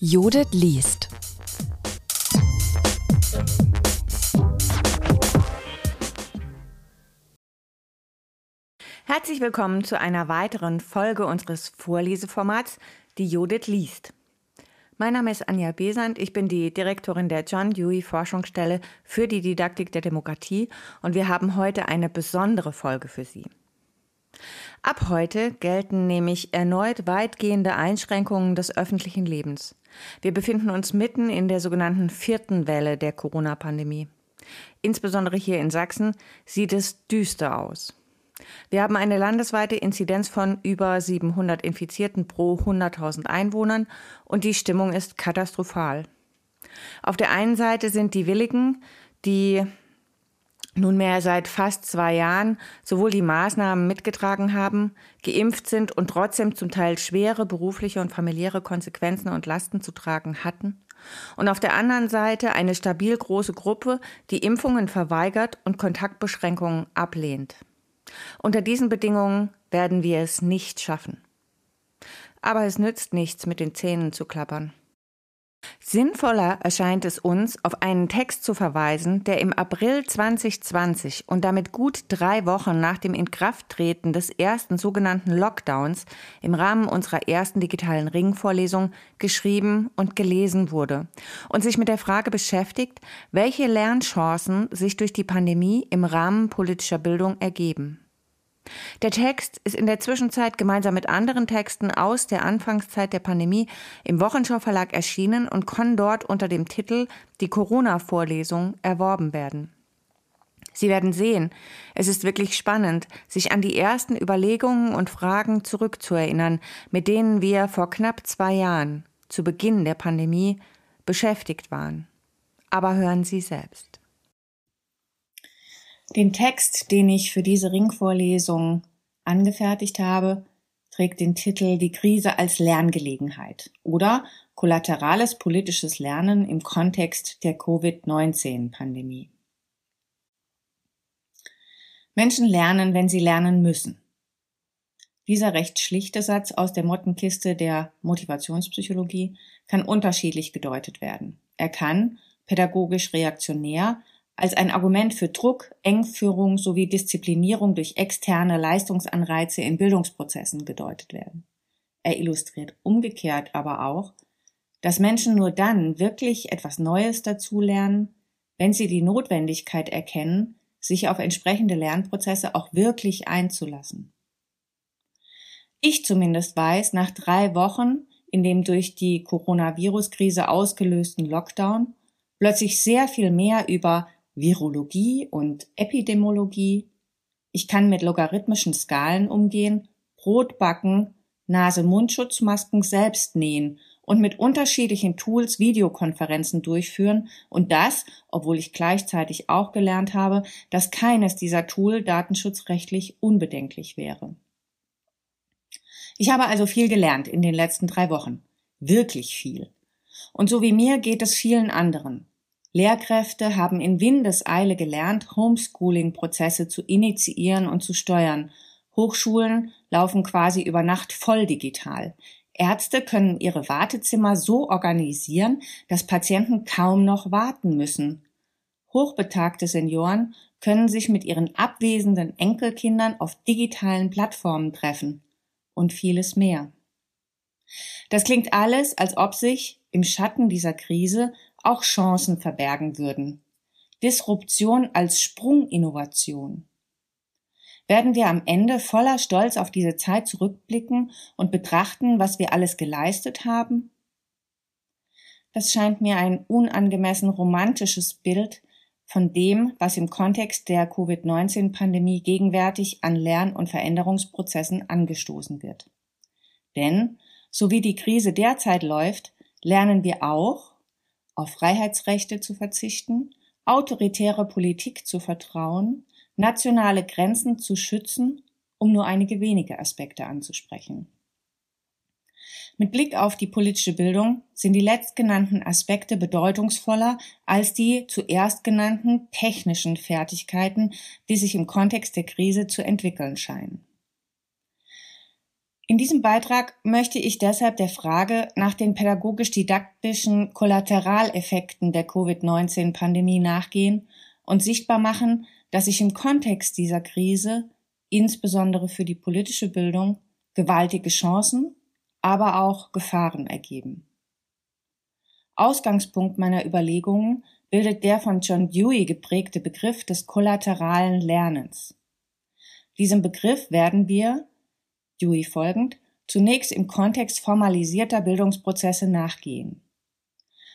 Judith liest. Herzlich willkommen zu einer weiteren Folge unseres Vorleseformats, die Judith liest. Mein Name ist Anja Besant, ich bin die Direktorin der John Dewey Forschungsstelle für die Didaktik der Demokratie und wir haben heute eine besondere Folge für Sie. Ab heute gelten nämlich erneut weitgehende Einschränkungen des öffentlichen Lebens. Wir befinden uns mitten in der sogenannten vierten Welle der Corona-Pandemie. Insbesondere hier in Sachsen sieht es düster aus. Wir haben eine landesweite Inzidenz von über 700 Infizierten pro 100.000 Einwohnern und die Stimmung ist katastrophal. Auf der einen Seite sind die Willigen, die nunmehr seit fast zwei Jahren sowohl die Maßnahmen mitgetragen haben, geimpft sind und trotzdem zum Teil schwere berufliche und familiäre Konsequenzen und Lasten zu tragen hatten. Und auf der anderen Seite eine stabil große Gruppe, die Impfungen verweigert und Kontaktbeschränkungen ablehnt. Unter diesen Bedingungen werden wir es nicht schaffen. Aber es nützt nichts, mit den Zähnen zu klappern. Sinnvoller erscheint es uns, auf einen Text zu verweisen, der im April 2020 und damit gut drei Wochen nach dem Inkrafttreten des ersten sogenannten Lockdowns im Rahmen unserer ersten digitalen Ringvorlesung geschrieben und gelesen wurde und sich mit der Frage beschäftigt, welche Lernchancen sich durch die Pandemie im Rahmen politischer Bildung ergeben. Der Text ist in der Zwischenzeit gemeinsam mit anderen Texten aus der Anfangszeit der Pandemie im Wochenschau Verlag erschienen und kann dort unter dem Titel Die Corona-Vorlesung erworben werden. Sie werden sehen, es ist wirklich spannend, sich an die ersten Überlegungen und Fragen zurückzuerinnern, mit denen wir vor knapp zwei Jahren, zu Beginn der Pandemie, beschäftigt waren. Aber hören Sie selbst. Den Text, den ich für diese Ringvorlesung angefertigt habe, trägt den Titel Die Krise als Lerngelegenheit oder Kollaterales politisches Lernen im Kontext der Covid-19-Pandemie. Menschen lernen, wenn sie lernen müssen. Dieser recht schlichte Satz aus der Mottenkiste der Motivationspsychologie kann unterschiedlich gedeutet werden. Er kann pädagogisch reaktionär als ein Argument für Druck, Engführung sowie Disziplinierung durch externe Leistungsanreize in Bildungsprozessen gedeutet werden. Er illustriert umgekehrt aber auch, dass Menschen nur dann wirklich etwas Neues dazulernen, wenn sie die Notwendigkeit erkennen, sich auf entsprechende Lernprozesse auch wirklich einzulassen. Ich zumindest weiß, nach drei Wochen in dem durch die Coronavirus-Krise ausgelösten Lockdown plötzlich sehr viel mehr über Virologie und Epidemiologie. Ich kann mit logarithmischen Skalen umgehen, Brot backen, Nase-Mundschutzmasken selbst nähen und mit unterschiedlichen Tools Videokonferenzen durchführen und das, obwohl ich gleichzeitig auch gelernt habe, dass keines dieser Tool datenschutzrechtlich unbedenklich wäre. Ich habe also viel gelernt in den letzten drei Wochen. Wirklich viel. Und so wie mir geht es vielen anderen. Lehrkräfte haben in Windeseile gelernt, Homeschooling-Prozesse zu initiieren und zu steuern. Hochschulen laufen quasi über Nacht voll digital. Ärzte können ihre Wartezimmer so organisieren, dass Patienten kaum noch warten müssen. Hochbetagte Senioren können sich mit ihren abwesenden Enkelkindern auf digitalen Plattformen treffen und vieles mehr. Das klingt alles, als ob sich im Schatten dieser Krise auch Chancen verbergen würden. Disruption als Sprunginnovation. Werden wir am Ende voller Stolz auf diese Zeit zurückblicken und betrachten, was wir alles geleistet haben? Das scheint mir ein unangemessen romantisches Bild von dem, was im Kontext der Covid-19-Pandemie gegenwärtig an Lern- und Veränderungsprozessen angestoßen wird. Denn, so wie die Krise derzeit läuft, lernen wir auch, auf Freiheitsrechte zu verzichten, autoritäre Politik zu vertrauen, nationale Grenzen zu schützen, um nur einige wenige Aspekte anzusprechen. Mit Blick auf die politische Bildung sind die letztgenannten Aspekte bedeutungsvoller als die zuerst genannten technischen Fertigkeiten, die sich im Kontext der Krise zu entwickeln scheinen. In diesem Beitrag möchte ich deshalb der Frage nach den pädagogisch-didaktischen Kollateraleffekten der Covid-19-Pandemie nachgehen und sichtbar machen, dass sich im Kontext dieser Krise, insbesondere für die politische Bildung, gewaltige Chancen, aber auch Gefahren ergeben. Ausgangspunkt meiner Überlegungen bildet der von John Dewey geprägte Begriff des kollateralen Lernens. Diesem Begriff werden wir, Dewey folgend, zunächst im Kontext formalisierter Bildungsprozesse nachgehen.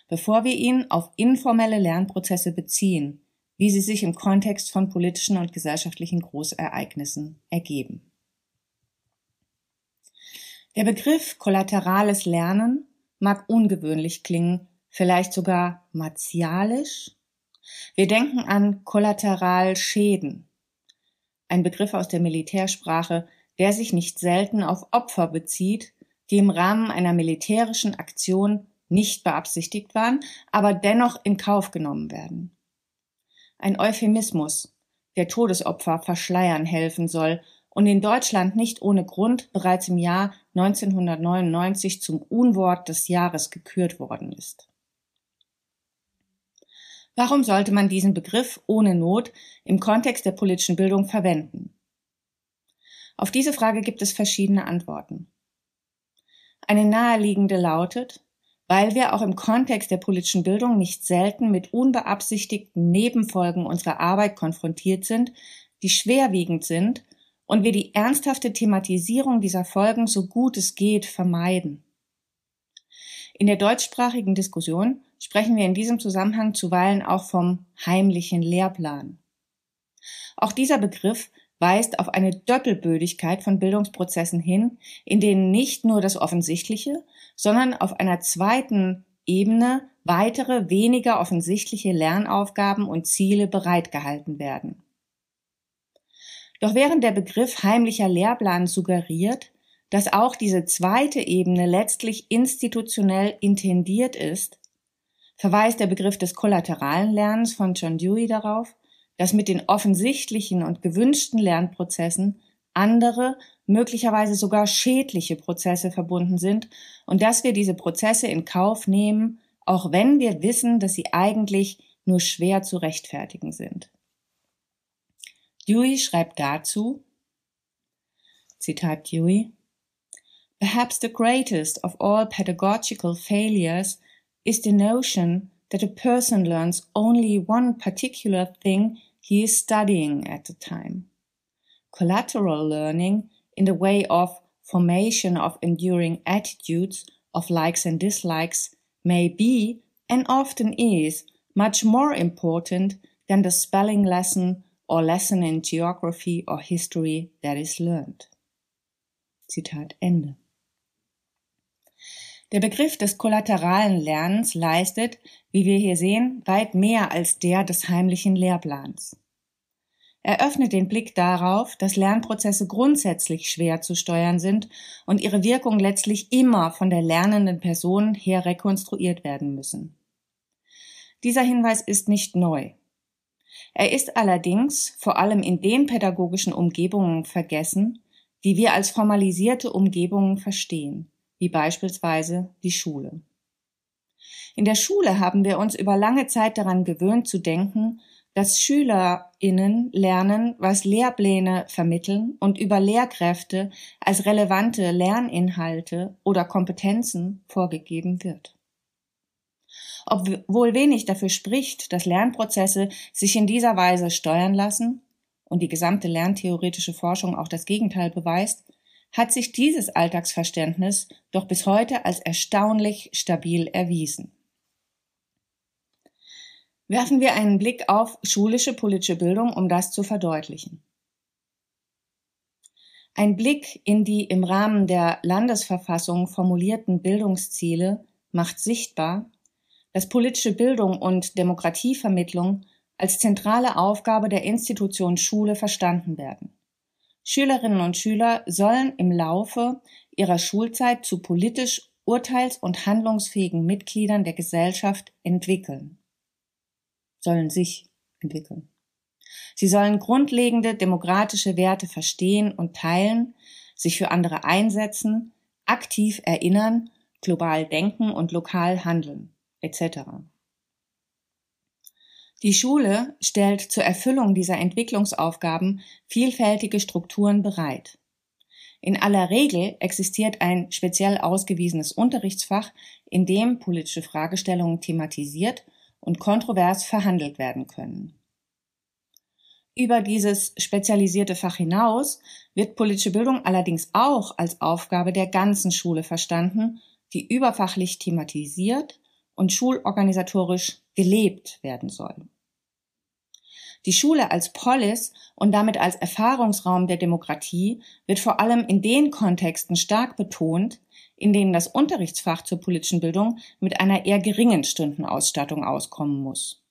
Bevor wir ihn auf informelle Lernprozesse beziehen, wie sie sich im Kontext von politischen und gesellschaftlichen Großereignissen ergeben. Der Begriff kollaterales Lernen mag ungewöhnlich klingen, vielleicht sogar martialisch. Wir denken an Kollateralschäden, ein Begriff aus der Militärsprache, der sich nicht selten auf Opfer bezieht, die im Rahmen einer militärischen Aktion nicht beabsichtigt waren, aber dennoch in Kauf genommen werden. Ein Euphemismus, der Todesopfer verschleiern helfen soll und in Deutschland nicht ohne Grund bereits im Jahr 1999 zum Unwort des Jahres gekürt worden ist. Warum sollte man diesen Begriff ohne Not im Kontext der politischen Bildung verwenden? Auf diese Frage gibt es verschiedene Antworten. Eine naheliegende lautet, weil wir auch im Kontext der politischen Bildung nicht selten mit unbeabsichtigten Nebenfolgen unserer Arbeit konfrontiert sind, die schwerwiegend sind und wir die ernsthafte Thematisierung dieser Folgen so gut es geht vermeiden. In der deutschsprachigen Diskussion sprechen wir in diesem Zusammenhang zuweilen auch vom heimlichen Lehrplan. Auch dieser Begriff weist auf eine Doppelbödigkeit von Bildungsprozessen hin, in denen nicht nur das Offensichtliche, sondern auf einer zweiten Ebene weitere, weniger offensichtliche Lernaufgaben und Ziele bereitgehalten werden. Doch während der Begriff heimlicher Lehrplan suggeriert, dass auch diese zweite Ebene letztlich institutionell intendiert ist, verweist der Begriff des kollateralen Lernens von John Dewey darauf, dass mit den offensichtlichen und gewünschten Lernprozessen andere, möglicherweise sogar schädliche Prozesse verbunden sind und dass wir diese Prozesse in Kauf nehmen, auch wenn wir wissen, dass sie eigentlich nur schwer zu rechtfertigen sind. Dewey schreibt dazu, Zitat Dewey, Perhaps the greatest of all pedagogical failures is the notion that a person learns only one particular thing he is studying at the time. Collateral learning in the way of formation of enduring attitudes of likes and dislikes may be and often is much more important than the spelling lesson or lesson in geography or history that is learned. Zitat Ende. Der Begriff des kollateralen Lernens leistet, wie wir hier sehen, weit mehr als der des heimlichen Lehrplans. Er öffnet den Blick darauf, dass Lernprozesse grundsätzlich schwer zu steuern sind und ihre Wirkung letztlich immer von der lernenden Person her rekonstruiert werden müssen. Dieser Hinweis ist nicht neu. Er ist allerdings vor allem in den pädagogischen Umgebungen vergessen, die wir als formalisierte Umgebungen verstehen wie beispielsweise die Schule. In der Schule haben wir uns über lange Zeit daran gewöhnt zu denken, dass SchülerInnen lernen, was Lehrpläne vermitteln und über Lehrkräfte als relevante Lerninhalte oder Kompetenzen vorgegeben wird. Obwohl wenig dafür spricht, dass Lernprozesse sich in dieser Weise steuern lassen und die gesamte lerntheoretische Forschung auch das Gegenteil beweist, hat sich dieses Alltagsverständnis doch bis heute als erstaunlich stabil erwiesen. Werfen wir einen Blick auf schulische politische Bildung, um das zu verdeutlichen. Ein Blick in die im Rahmen der Landesverfassung formulierten Bildungsziele macht sichtbar, dass politische Bildung und Demokratievermittlung als zentrale Aufgabe der Institution Schule verstanden werden. Schülerinnen und Schüler sollen im Laufe ihrer Schulzeit zu politisch urteils- und handlungsfähigen Mitgliedern der Gesellschaft entwickeln. Sollen sich entwickeln. Sie sollen grundlegende demokratische Werte verstehen und teilen, sich für andere einsetzen, aktiv erinnern, global denken und lokal handeln, etc. Die Schule stellt zur Erfüllung dieser Entwicklungsaufgaben vielfältige Strukturen bereit. In aller Regel existiert ein speziell ausgewiesenes Unterrichtsfach, in dem politische Fragestellungen thematisiert und kontrovers verhandelt werden können. Über dieses spezialisierte Fach hinaus wird politische Bildung allerdings auch als Aufgabe der ganzen Schule verstanden, die überfachlich thematisiert und schulorganisatorisch gelebt werden soll. Die Schule als Polis und damit als Erfahrungsraum der Demokratie wird vor allem in den Kontexten stark betont, in denen das Unterrichtsfach zur politischen Bildung mit einer eher geringen Stundenausstattung auskommen muss.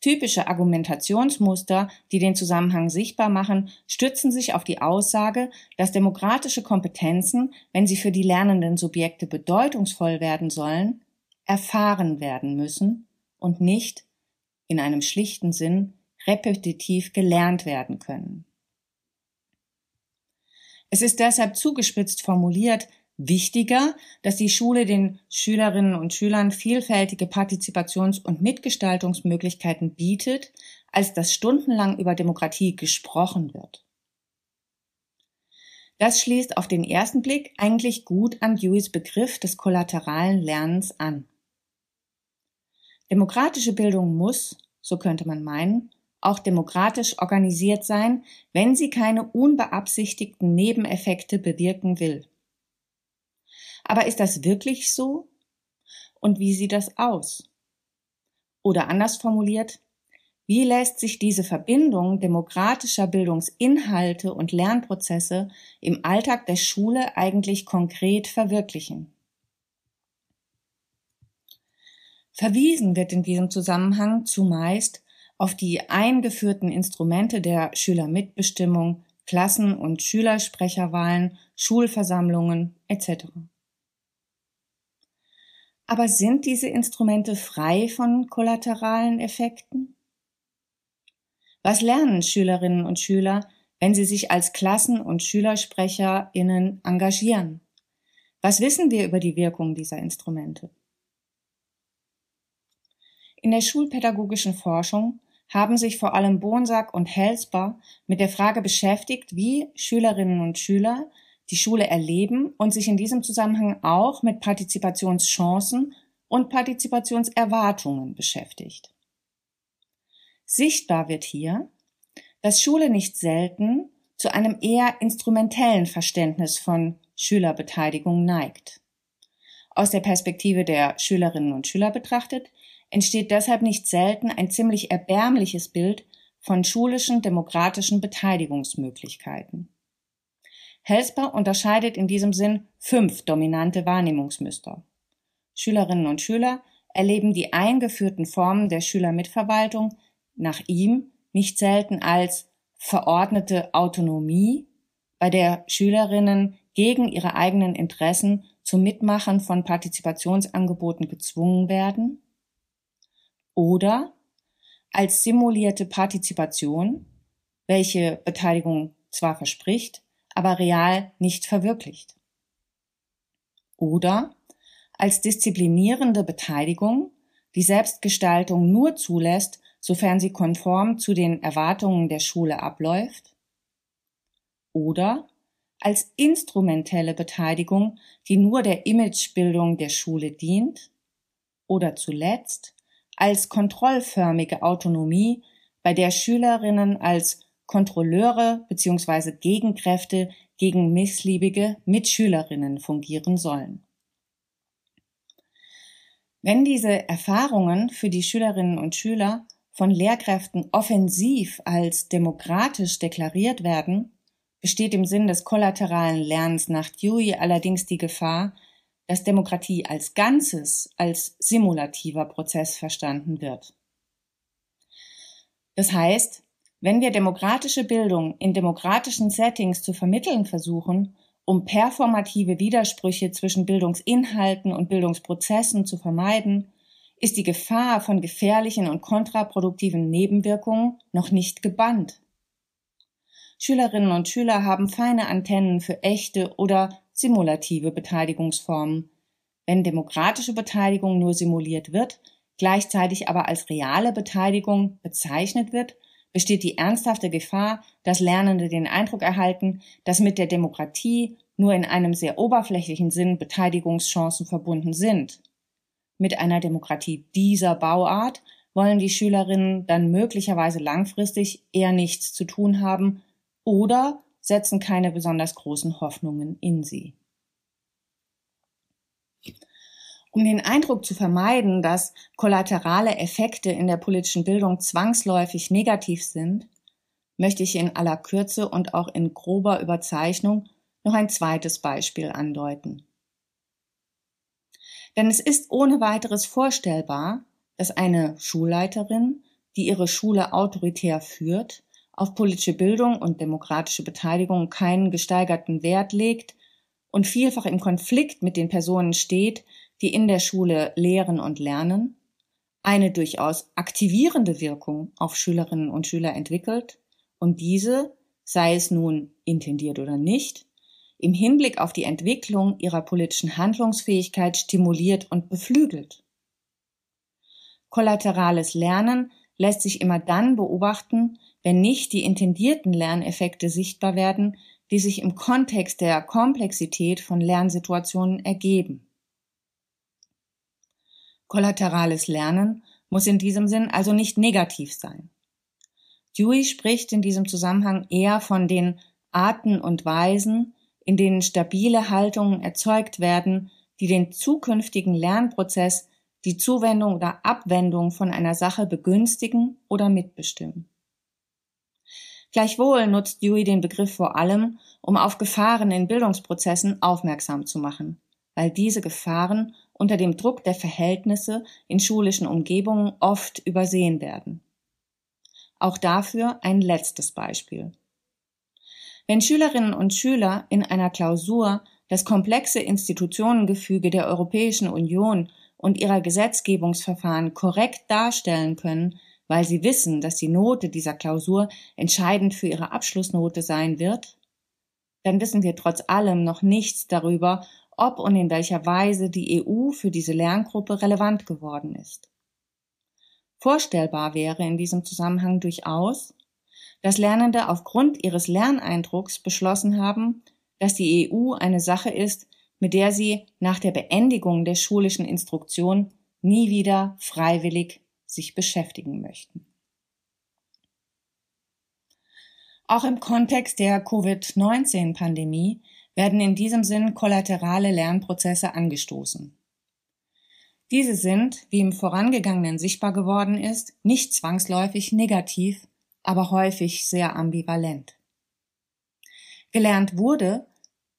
Typische Argumentationsmuster, die den Zusammenhang sichtbar machen, stützen sich auf die Aussage, dass demokratische Kompetenzen, wenn sie für die lernenden Subjekte bedeutungsvoll werden sollen, erfahren werden müssen und nicht in einem schlichten Sinn repetitiv gelernt werden können. Es ist deshalb zugespitzt formuliert wichtiger, dass die Schule den Schülerinnen und Schülern vielfältige Partizipations- und Mitgestaltungsmöglichkeiten bietet, als dass stundenlang über Demokratie gesprochen wird. Das schließt auf den ersten Blick eigentlich gut an Deweys Begriff des kollateralen Lernens an. Demokratische Bildung muss, so könnte man meinen, auch demokratisch organisiert sein, wenn sie keine unbeabsichtigten Nebeneffekte bewirken will. Aber ist das wirklich so? Und wie sieht das aus? Oder anders formuliert, wie lässt sich diese Verbindung demokratischer Bildungsinhalte und Lernprozesse im Alltag der Schule eigentlich konkret verwirklichen? Verwiesen wird in diesem Zusammenhang zumeist auf die eingeführten Instrumente der Schülermitbestimmung, Klassen- und Schülersprecherwahlen, Schulversammlungen etc. Aber sind diese Instrumente frei von kollateralen Effekten? Was lernen Schülerinnen und Schüler, wenn sie sich als Klassen- und Schülersprecherinnen engagieren? Was wissen wir über die Wirkung dieser Instrumente? In der schulpädagogischen Forschung haben sich vor allem Bonsack und Helsper mit der Frage beschäftigt, wie Schülerinnen und Schüler die Schule erleben und sich in diesem Zusammenhang auch mit Partizipationschancen und Partizipationserwartungen beschäftigt. Sichtbar wird hier, dass Schule nicht selten zu einem eher instrumentellen Verständnis von Schülerbeteiligung neigt. Aus der Perspektive der Schülerinnen und Schüler betrachtet entsteht deshalb nicht selten ein ziemlich erbärmliches Bild von schulischen demokratischen Beteiligungsmöglichkeiten. Helsper unterscheidet in diesem Sinn fünf dominante Wahrnehmungsmuster. Schülerinnen und Schüler erleben die eingeführten Formen der Schülermitverwaltung nach ihm nicht selten als verordnete Autonomie, bei der Schülerinnen gegen ihre eigenen Interessen zum Mitmachen von Partizipationsangeboten gezwungen werden, oder als simulierte Partizipation, welche Beteiligung zwar verspricht, aber real nicht verwirklicht. Oder als disziplinierende Beteiligung, die Selbstgestaltung nur zulässt, sofern sie konform zu den Erwartungen der Schule abläuft. Oder als instrumentelle Beteiligung, die nur der Imagebildung der Schule dient. Oder zuletzt als kontrollförmige Autonomie, bei der Schülerinnen als Kontrolleure bzw. Gegenkräfte gegen missliebige Mitschülerinnen fungieren sollen. Wenn diese Erfahrungen für die Schülerinnen und Schüler von Lehrkräften offensiv als demokratisch deklariert werden, besteht im Sinn des kollateralen Lernens nach Dewey allerdings die Gefahr, dass Demokratie als Ganzes als simulativer Prozess verstanden wird. Das heißt, wenn wir demokratische Bildung in demokratischen Settings zu vermitteln versuchen, um performative Widersprüche zwischen Bildungsinhalten und Bildungsprozessen zu vermeiden, ist die Gefahr von gefährlichen und kontraproduktiven Nebenwirkungen noch nicht gebannt. Schülerinnen und Schüler haben feine Antennen für echte oder simulative Beteiligungsformen. Wenn demokratische Beteiligung nur simuliert wird, gleichzeitig aber als reale Beteiligung bezeichnet wird, besteht die ernsthafte Gefahr, dass Lernende den Eindruck erhalten, dass mit der Demokratie nur in einem sehr oberflächlichen Sinn Beteiligungschancen verbunden sind. Mit einer Demokratie dieser Bauart wollen die Schülerinnen dann möglicherweise langfristig eher nichts zu tun haben oder setzen keine besonders großen Hoffnungen in sie. Um den Eindruck zu vermeiden, dass kollaterale Effekte in der politischen Bildung zwangsläufig negativ sind, möchte ich in aller Kürze und auch in grober Überzeichnung noch ein zweites Beispiel andeuten. Denn es ist ohne weiteres vorstellbar, dass eine Schulleiterin, die ihre Schule autoritär führt, auf politische Bildung und demokratische Beteiligung keinen gesteigerten Wert legt und vielfach im Konflikt mit den Personen steht, die in der Schule lehren und lernen, eine durchaus aktivierende Wirkung auf Schülerinnen und Schüler entwickelt und diese, sei es nun intendiert oder nicht, im Hinblick auf die Entwicklung ihrer politischen Handlungsfähigkeit stimuliert und beflügelt. Kollaterales Lernen lässt sich immer dann beobachten, wenn nicht die intendierten Lerneffekte sichtbar werden, die sich im Kontext der Komplexität von Lernsituationen ergeben. Kollaterales Lernen muss in diesem Sinn also nicht negativ sein. Dewey spricht in diesem Zusammenhang eher von den Arten und Weisen, in denen stabile Haltungen erzeugt werden, die den zukünftigen Lernprozess, die Zuwendung oder Abwendung von einer Sache begünstigen oder mitbestimmen. Gleichwohl nutzt Dewey den Begriff vor allem, um auf Gefahren in Bildungsprozessen aufmerksam zu machen, weil diese Gefahren unter dem Druck der Verhältnisse in schulischen Umgebungen oft übersehen werden. Auch dafür ein letztes Beispiel. Wenn Schülerinnen und Schüler in einer Klausur das komplexe Institutionengefüge der Europäischen Union und ihrer Gesetzgebungsverfahren korrekt darstellen können, weil sie wissen, dass die Note dieser Klausur entscheidend für ihre Abschlussnote sein wird, dann wissen wir trotz allem noch nichts darüber, ob und in welcher Weise die EU für diese Lerngruppe relevant geworden ist. Vorstellbar wäre in diesem Zusammenhang durchaus, dass Lernende aufgrund ihres Lerneindrucks beschlossen haben, dass die EU eine Sache ist, mit der sie nach der Beendigung der schulischen Instruktion nie wieder freiwillig sich beschäftigen möchten. Auch im Kontext der Covid-19-Pandemie werden in diesem Sinn kollaterale Lernprozesse angestoßen. Diese sind, wie im vorangegangenen sichtbar geworden ist, nicht zwangsläufig negativ, aber häufig sehr ambivalent. Gelernt wurde,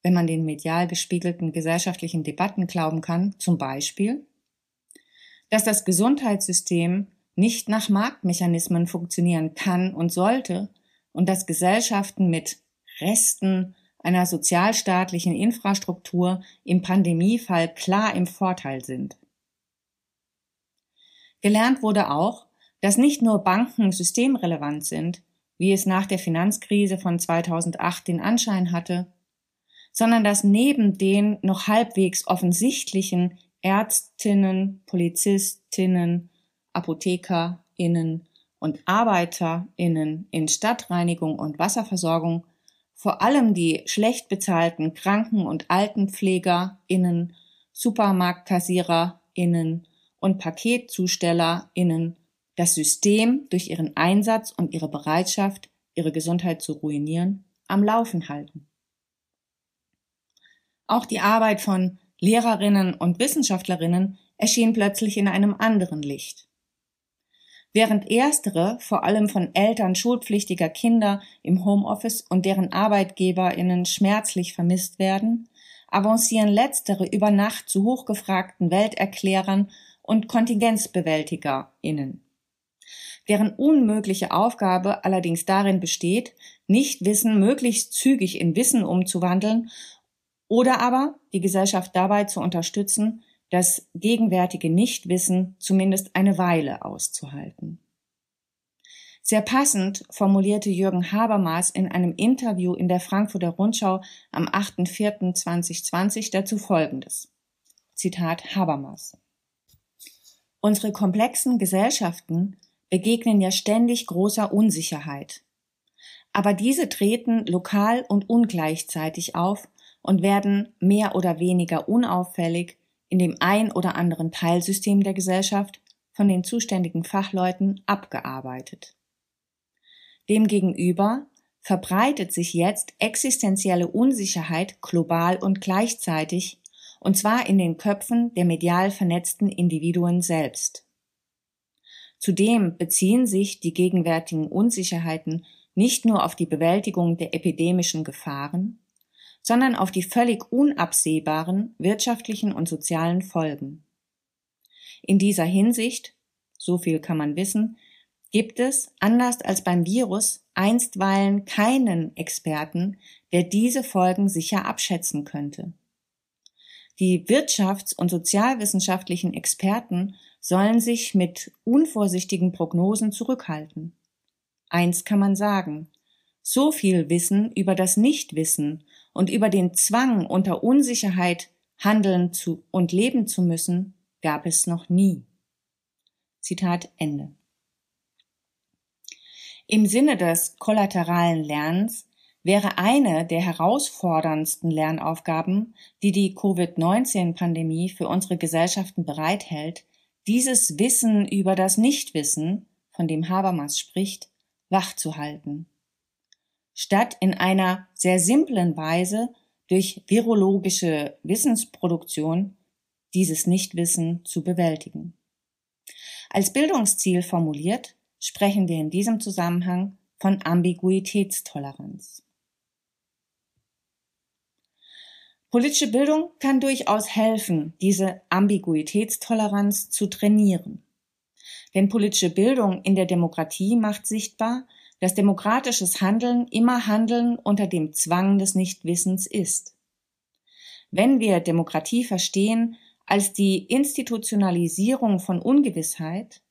wenn man den medial gespiegelten gesellschaftlichen Debatten glauben kann, zum Beispiel, dass das Gesundheitssystem nicht nach Marktmechanismen funktionieren kann und sollte und dass Gesellschaften mit Resten einer sozialstaatlichen Infrastruktur im Pandemiefall klar im Vorteil sind. Gelernt wurde auch, dass nicht nur Banken systemrelevant sind, wie es nach der Finanzkrise von 2008 den Anschein hatte, sondern dass neben den noch halbwegs offensichtlichen Ärztinnen, Polizistinnen, Apothekerinnen und Arbeiterinnen in Stadtreinigung und Wasserversorgung vor allem die schlecht bezahlten Kranken- und Altenpflegerinnen, Supermarktkassiererinnen und Paketzustellerinnen das System durch ihren Einsatz und ihre Bereitschaft, ihre Gesundheit zu ruinieren, am Laufen halten. Auch die Arbeit von Lehrerinnen und Wissenschaftlerinnen erschien plötzlich in einem anderen Licht. Während erstere vor allem von Eltern schulpflichtiger Kinder im Homeoffice und deren Arbeitgeberinnen schmerzlich vermisst werden, avancieren letztere über Nacht zu hochgefragten Welterklärern und Kontingenzbewältigerinnen deren unmögliche Aufgabe allerdings darin besteht, nicht Wissen möglichst zügig in Wissen umzuwandeln oder aber die Gesellschaft dabei zu unterstützen, das gegenwärtige Nichtwissen zumindest eine Weile auszuhalten. Sehr passend formulierte Jürgen Habermas in einem Interview in der Frankfurter Rundschau am 8.4.2020 dazu Folgendes. Zitat Habermas. Unsere komplexen Gesellschaften begegnen ja ständig großer Unsicherheit. Aber diese treten lokal und ungleichzeitig auf und werden mehr oder weniger unauffällig in dem ein oder anderen Teilsystem der Gesellschaft von den zuständigen Fachleuten abgearbeitet. Demgegenüber verbreitet sich jetzt existenzielle Unsicherheit global und gleichzeitig, und zwar in den Köpfen der medial vernetzten Individuen selbst. Zudem beziehen sich die gegenwärtigen Unsicherheiten nicht nur auf die Bewältigung der epidemischen Gefahren, sondern auf die völlig unabsehbaren wirtschaftlichen und sozialen Folgen. In dieser Hinsicht, so viel kann man wissen, gibt es, anders als beim Virus, einstweilen keinen Experten, der diese Folgen sicher abschätzen könnte. Die wirtschafts- und sozialwissenschaftlichen Experten sollen sich mit unvorsichtigen Prognosen zurückhalten. Eins kann man sagen, so viel Wissen über das Nichtwissen und über den Zwang unter Unsicherheit handeln zu und leben zu müssen, gab es noch nie. Zitat Ende. Im Sinne des kollateralen Lernens wäre eine der herausforderndsten Lernaufgaben, die die Covid-19-Pandemie für unsere Gesellschaften bereithält, dieses Wissen über das Nichtwissen, von dem Habermas spricht, wachzuhalten. Statt in einer sehr simplen Weise durch virologische Wissensproduktion dieses Nichtwissen zu bewältigen. Als Bildungsziel formuliert sprechen wir in diesem Zusammenhang von Ambiguitätstoleranz. Politische Bildung kann durchaus helfen, diese Ambiguitätstoleranz zu trainieren. Denn politische Bildung in der Demokratie macht sichtbar, dass demokratisches Handeln immer Handeln unter dem Zwang des Nichtwissens ist. Wenn wir Demokratie verstehen als die Institutionalisierung von Ungewissheit,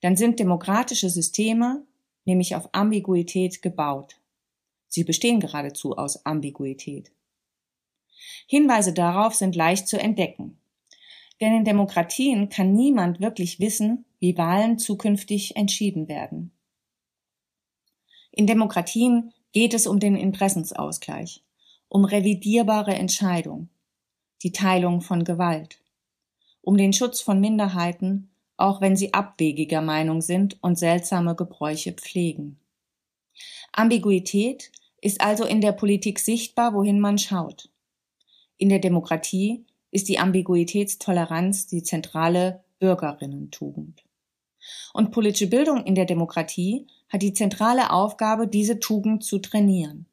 dann sind demokratische Systeme nämlich auf Ambiguität gebaut. Sie bestehen geradezu aus Ambiguität. Hinweise darauf sind leicht zu entdecken. Denn in Demokratien kann niemand wirklich wissen, wie Wahlen zukünftig entschieden werden. In Demokratien geht es um den Interessensausgleich, um revidierbare Entscheidung, die Teilung von Gewalt, um den Schutz von Minderheiten auch wenn sie abwegiger Meinung sind und seltsame Gebräuche pflegen. Ambiguität ist also in der Politik sichtbar, wohin man schaut. In der Demokratie ist die Ambiguitätstoleranz die zentrale Bürgerinnentugend. Und politische Bildung in der Demokratie hat die zentrale Aufgabe, diese Tugend zu trainieren.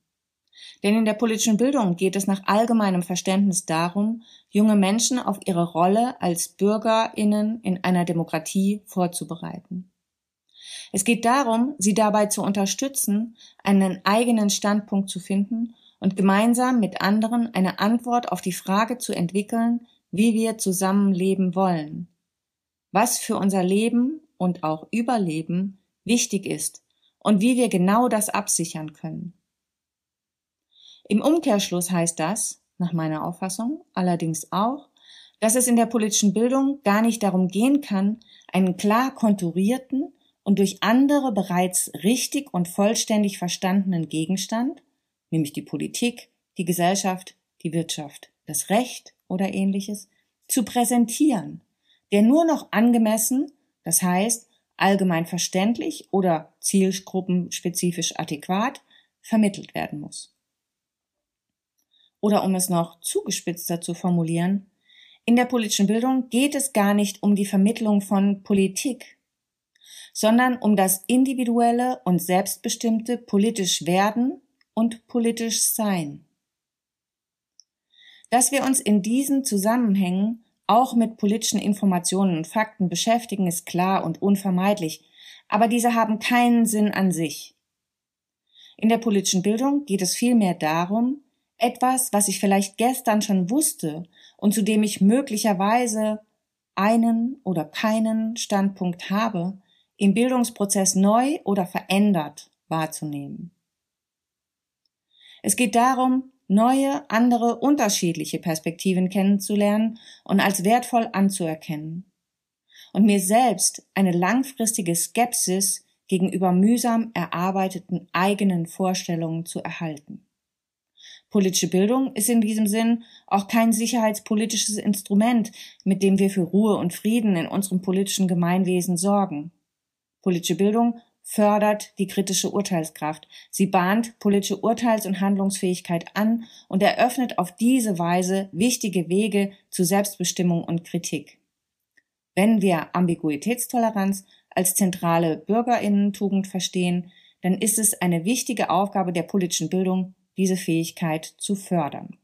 Denn in der politischen Bildung geht es nach allgemeinem Verständnis darum, junge Menschen auf ihre Rolle als Bürgerinnen in einer Demokratie vorzubereiten. Es geht darum, sie dabei zu unterstützen, einen eigenen Standpunkt zu finden und gemeinsam mit anderen eine Antwort auf die Frage zu entwickeln, wie wir zusammenleben wollen, was für unser Leben und auch Überleben wichtig ist und wie wir genau das absichern können. Im Umkehrschluss heißt das, nach meiner Auffassung, allerdings auch, dass es in der politischen Bildung gar nicht darum gehen kann, einen klar konturierten und durch andere bereits richtig und vollständig verstandenen Gegenstand, nämlich die Politik, die Gesellschaft, die Wirtschaft, das Recht oder ähnliches, zu präsentieren, der nur noch angemessen, das heißt allgemein verständlich oder zielgruppenspezifisch adäquat vermittelt werden muss. Oder um es noch zugespitzter zu formulieren, in der politischen Bildung geht es gar nicht um die Vermittlung von Politik, sondern um das individuelle und selbstbestimmte politisch werden und politisch sein. Dass wir uns in diesen Zusammenhängen auch mit politischen Informationen und Fakten beschäftigen, ist klar und unvermeidlich, aber diese haben keinen Sinn an sich. In der politischen Bildung geht es vielmehr darum, etwas, was ich vielleicht gestern schon wusste und zu dem ich möglicherweise einen oder keinen Standpunkt habe, im Bildungsprozess neu oder verändert wahrzunehmen. Es geht darum, neue, andere, unterschiedliche Perspektiven kennenzulernen und als wertvoll anzuerkennen. Und mir selbst eine langfristige Skepsis gegenüber mühsam erarbeiteten eigenen Vorstellungen zu erhalten. Politische Bildung ist in diesem Sinn auch kein sicherheitspolitisches Instrument, mit dem wir für Ruhe und Frieden in unserem politischen Gemeinwesen sorgen. Politische Bildung fördert die kritische Urteilskraft. Sie bahnt politische Urteils- und Handlungsfähigkeit an und eröffnet auf diese Weise wichtige Wege zu Selbstbestimmung und Kritik. Wenn wir Ambiguitätstoleranz als zentrale Bürgerinnentugend verstehen, dann ist es eine wichtige Aufgabe der politischen Bildung, diese Fähigkeit zu fördern.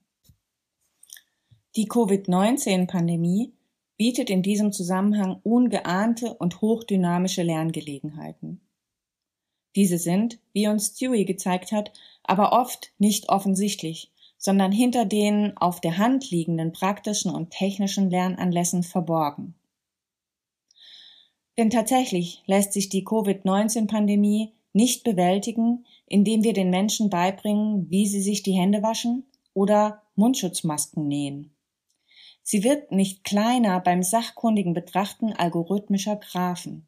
Die Covid-19-Pandemie bietet in diesem Zusammenhang ungeahnte und hochdynamische Lerngelegenheiten. Diese sind, wie uns Stewie gezeigt hat, aber oft nicht offensichtlich, sondern hinter den auf der Hand liegenden praktischen und technischen Lernanlässen verborgen. Denn tatsächlich lässt sich die Covid-19-Pandemie nicht bewältigen, indem wir den Menschen beibringen, wie sie sich die Hände waschen oder Mundschutzmasken nähen. Sie wird nicht kleiner beim sachkundigen Betrachten algorithmischer Graphen.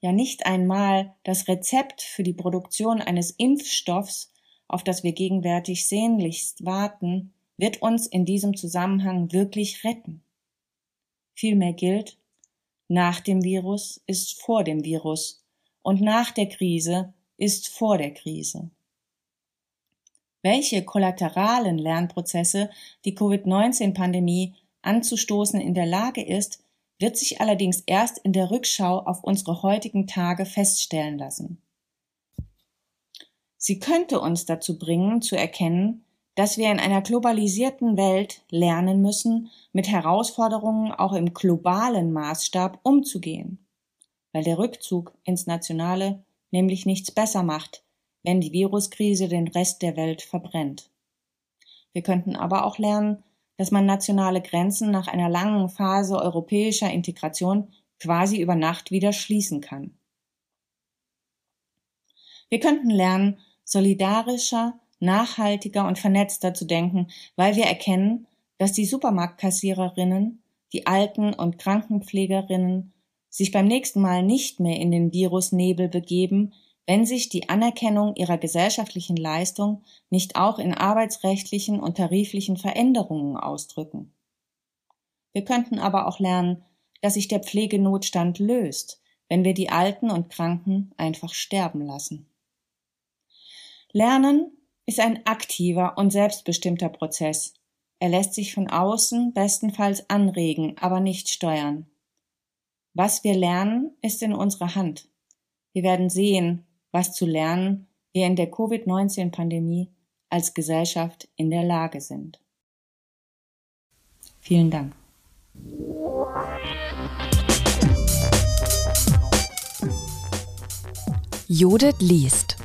Ja nicht einmal das Rezept für die Produktion eines Impfstoffs, auf das wir gegenwärtig sehnlichst warten, wird uns in diesem Zusammenhang wirklich retten. Vielmehr gilt, nach dem Virus ist vor dem Virus und nach der Krise ist vor der Krise. Welche kollateralen Lernprozesse die Covid-19-Pandemie anzustoßen in der Lage ist, wird sich allerdings erst in der Rückschau auf unsere heutigen Tage feststellen lassen. Sie könnte uns dazu bringen, zu erkennen, dass wir in einer globalisierten Welt lernen müssen, mit Herausforderungen auch im globalen Maßstab umzugehen weil der Rückzug ins Nationale nämlich nichts besser macht, wenn die Viruskrise den Rest der Welt verbrennt. Wir könnten aber auch lernen, dass man nationale Grenzen nach einer langen Phase europäischer Integration quasi über Nacht wieder schließen kann. Wir könnten lernen, solidarischer, nachhaltiger und vernetzter zu denken, weil wir erkennen, dass die Supermarktkassiererinnen, die Alten- und Krankenpflegerinnen sich beim nächsten Mal nicht mehr in den Virusnebel begeben, wenn sich die Anerkennung ihrer gesellschaftlichen Leistung nicht auch in arbeitsrechtlichen und tariflichen Veränderungen ausdrücken. Wir könnten aber auch lernen, dass sich der Pflegenotstand löst, wenn wir die Alten und Kranken einfach sterben lassen. Lernen ist ein aktiver und selbstbestimmter Prozess. Er lässt sich von außen bestenfalls anregen, aber nicht steuern. Was wir lernen, ist in unserer Hand. Wir werden sehen, was zu lernen wir in der Covid-19-Pandemie als Gesellschaft in der Lage sind. Vielen Dank. Judith liest